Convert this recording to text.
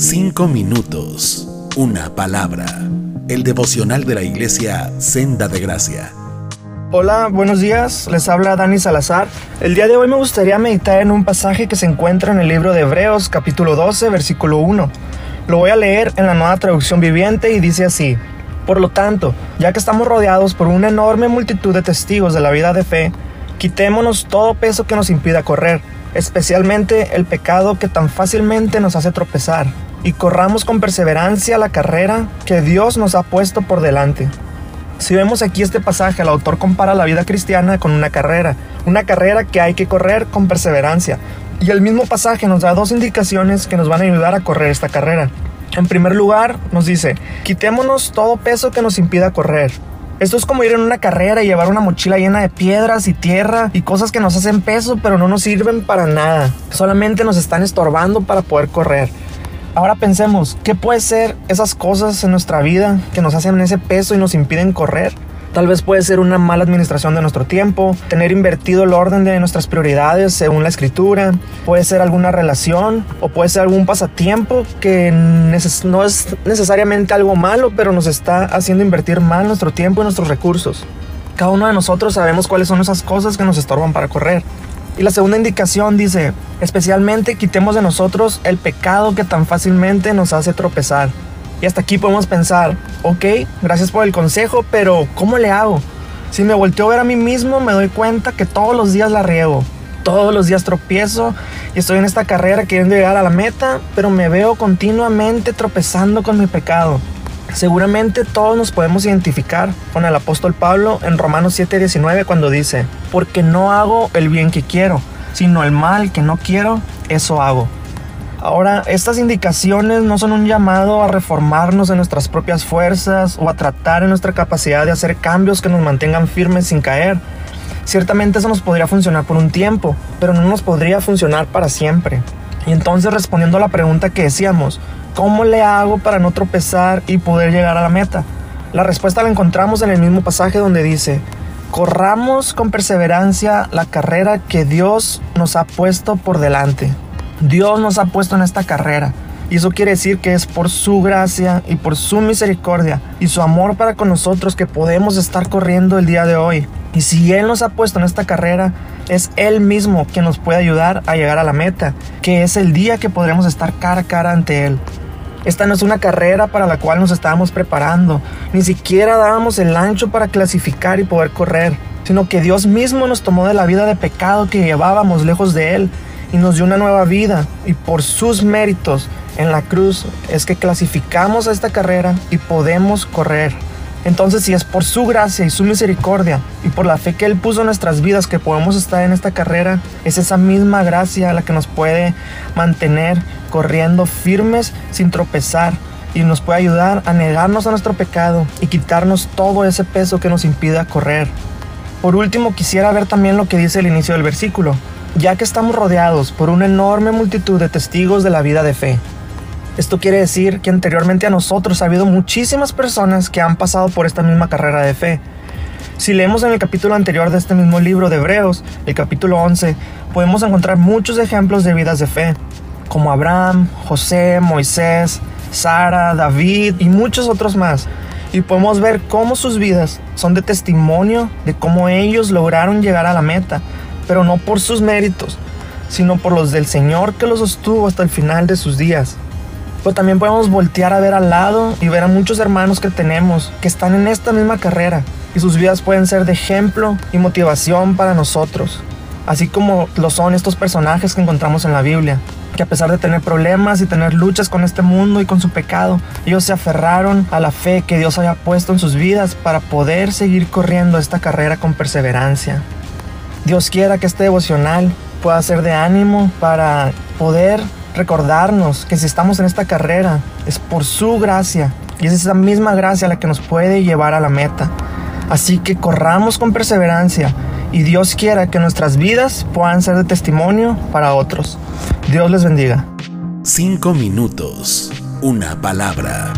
Cinco minutos, una palabra. El devocional de la iglesia Senda de Gracia. Hola, buenos días. Les habla Dani Salazar. El día de hoy me gustaría meditar en un pasaje que se encuentra en el libro de Hebreos, capítulo 12, versículo 1. Lo voy a leer en la nueva traducción viviente y dice así. Por lo tanto, ya que estamos rodeados por una enorme multitud de testigos de la vida de fe, quitémonos todo peso que nos impida correr, especialmente el pecado que tan fácilmente nos hace tropezar y corramos con perseverancia la carrera que Dios nos ha puesto por delante. Si vemos aquí este pasaje, el autor compara la vida cristiana con una carrera, una carrera que hay que correr con perseverancia. Y el mismo pasaje nos da dos indicaciones que nos van a ayudar a correr esta carrera. En primer lugar, nos dice, quitémonos todo peso que nos impida correr. Esto es como ir en una carrera y llevar una mochila llena de piedras y tierra y cosas que nos hacen peso pero no nos sirven para nada. Solamente nos están estorbando para poder correr. Ahora pensemos, ¿qué puede ser esas cosas en nuestra vida que nos hacen ese peso y nos impiden correr? Tal vez puede ser una mala administración de nuestro tiempo, tener invertido el orden de nuestras prioridades según la escritura, puede ser alguna relación o puede ser algún pasatiempo que no es necesariamente algo malo, pero nos está haciendo invertir mal nuestro tiempo y nuestros recursos. Cada uno de nosotros sabemos cuáles son esas cosas que nos estorban para correr. Y la segunda indicación dice, especialmente quitemos de nosotros el pecado que tan fácilmente nos hace tropezar. Y hasta aquí podemos pensar, ok, gracias por el consejo, pero ¿cómo le hago? Si me volteo a ver a mí mismo, me doy cuenta que todos los días la riego. Todos los días tropiezo y estoy en esta carrera queriendo llegar a la meta, pero me veo continuamente tropezando con mi pecado. Seguramente todos nos podemos identificar con el apóstol Pablo en Romanos 7:19 cuando dice, porque no hago el bien que quiero, sino el mal que no quiero, eso hago. Ahora, estas indicaciones no son un llamado a reformarnos en nuestras propias fuerzas o a tratar en nuestra capacidad de hacer cambios que nos mantengan firmes sin caer. Ciertamente eso nos podría funcionar por un tiempo, pero no nos podría funcionar para siempre. Y entonces respondiendo a la pregunta que decíamos, ¿Cómo le hago para no tropezar y poder llegar a la meta? La respuesta la encontramos en el mismo pasaje donde dice, corramos con perseverancia la carrera que Dios nos ha puesto por delante. Dios nos ha puesto en esta carrera. Y eso quiere decir que es por su gracia y por su misericordia y su amor para con nosotros que podemos estar corriendo el día de hoy. Y si Él nos ha puesto en esta carrera, es Él mismo quien nos puede ayudar a llegar a la meta, que es el día que podremos estar cara a cara ante Él. Esta no es una carrera para la cual nos estábamos preparando, ni siquiera dábamos el ancho para clasificar y poder correr, sino que Dios mismo nos tomó de la vida de pecado que llevábamos lejos de Él y nos dio una nueva vida y por sus méritos en la cruz es que clasificamos a esta carrera y podemos correr. Entonces, si es por su gracia y su misericordia y por la fe que Él puso en nuestras vidas que podemos estar en esta carrera, es esa misma gracia la que nos puede mantener corriendo firmes sin tropezar y nos puede ayudar a negarnos a nuestro pecado y quitarnos todo ese peso que nos impida correr. Por último, quisiera ver también lo que dice el inicio del versículo, ya que estamos rodeados por una enorme multitud de testigos de la vida de fe. Esto quiere decir que anteriormente a nosotros ha habido muchísimas personas que han pasado por esta misma carrera de fe. Si leemos en el capítulo anterior de este mismo libro de Hebreos, el capítulo 11, podemos encontrar muchos ejemplos de vidas de fe, como Abraham, José, Moisés, Sara, David y muchos otros más. Y podemos ver cómo sus vidas son de testimonio de cómo ellos lograron llegar a la meta, pero no por sus méritos, sino por los del Señor que los sostuvo hasta el final de sus días. Pero también podemos voltear a ver al lado y ver a muchos hermanos que tenemos que están en esta misma carrera y sus vidas pueden ser de ejemplo y motivación para nosotros, así como lo son estos personajes que encontramos en la Biblia, que a pesar de tener problemas y tener luchas con este mundo y con su pecado, ellos se aferraron a la fe que Dios había puesto en sus vidas para poder seguir corriendo esta carrera con perseverancia. Dios quiera que este devocional pueda ser de ánimo para poder recordarnos que si estamos en esta carrera es por su gracia y es esa misma gracia la que nos puede llevar a la meta. Así que corramos con perseverancia y Dios quiera que nuestras vidas puedan ser de testimonio para otros. Dios les bendiga. Cinco minutos, una palabra.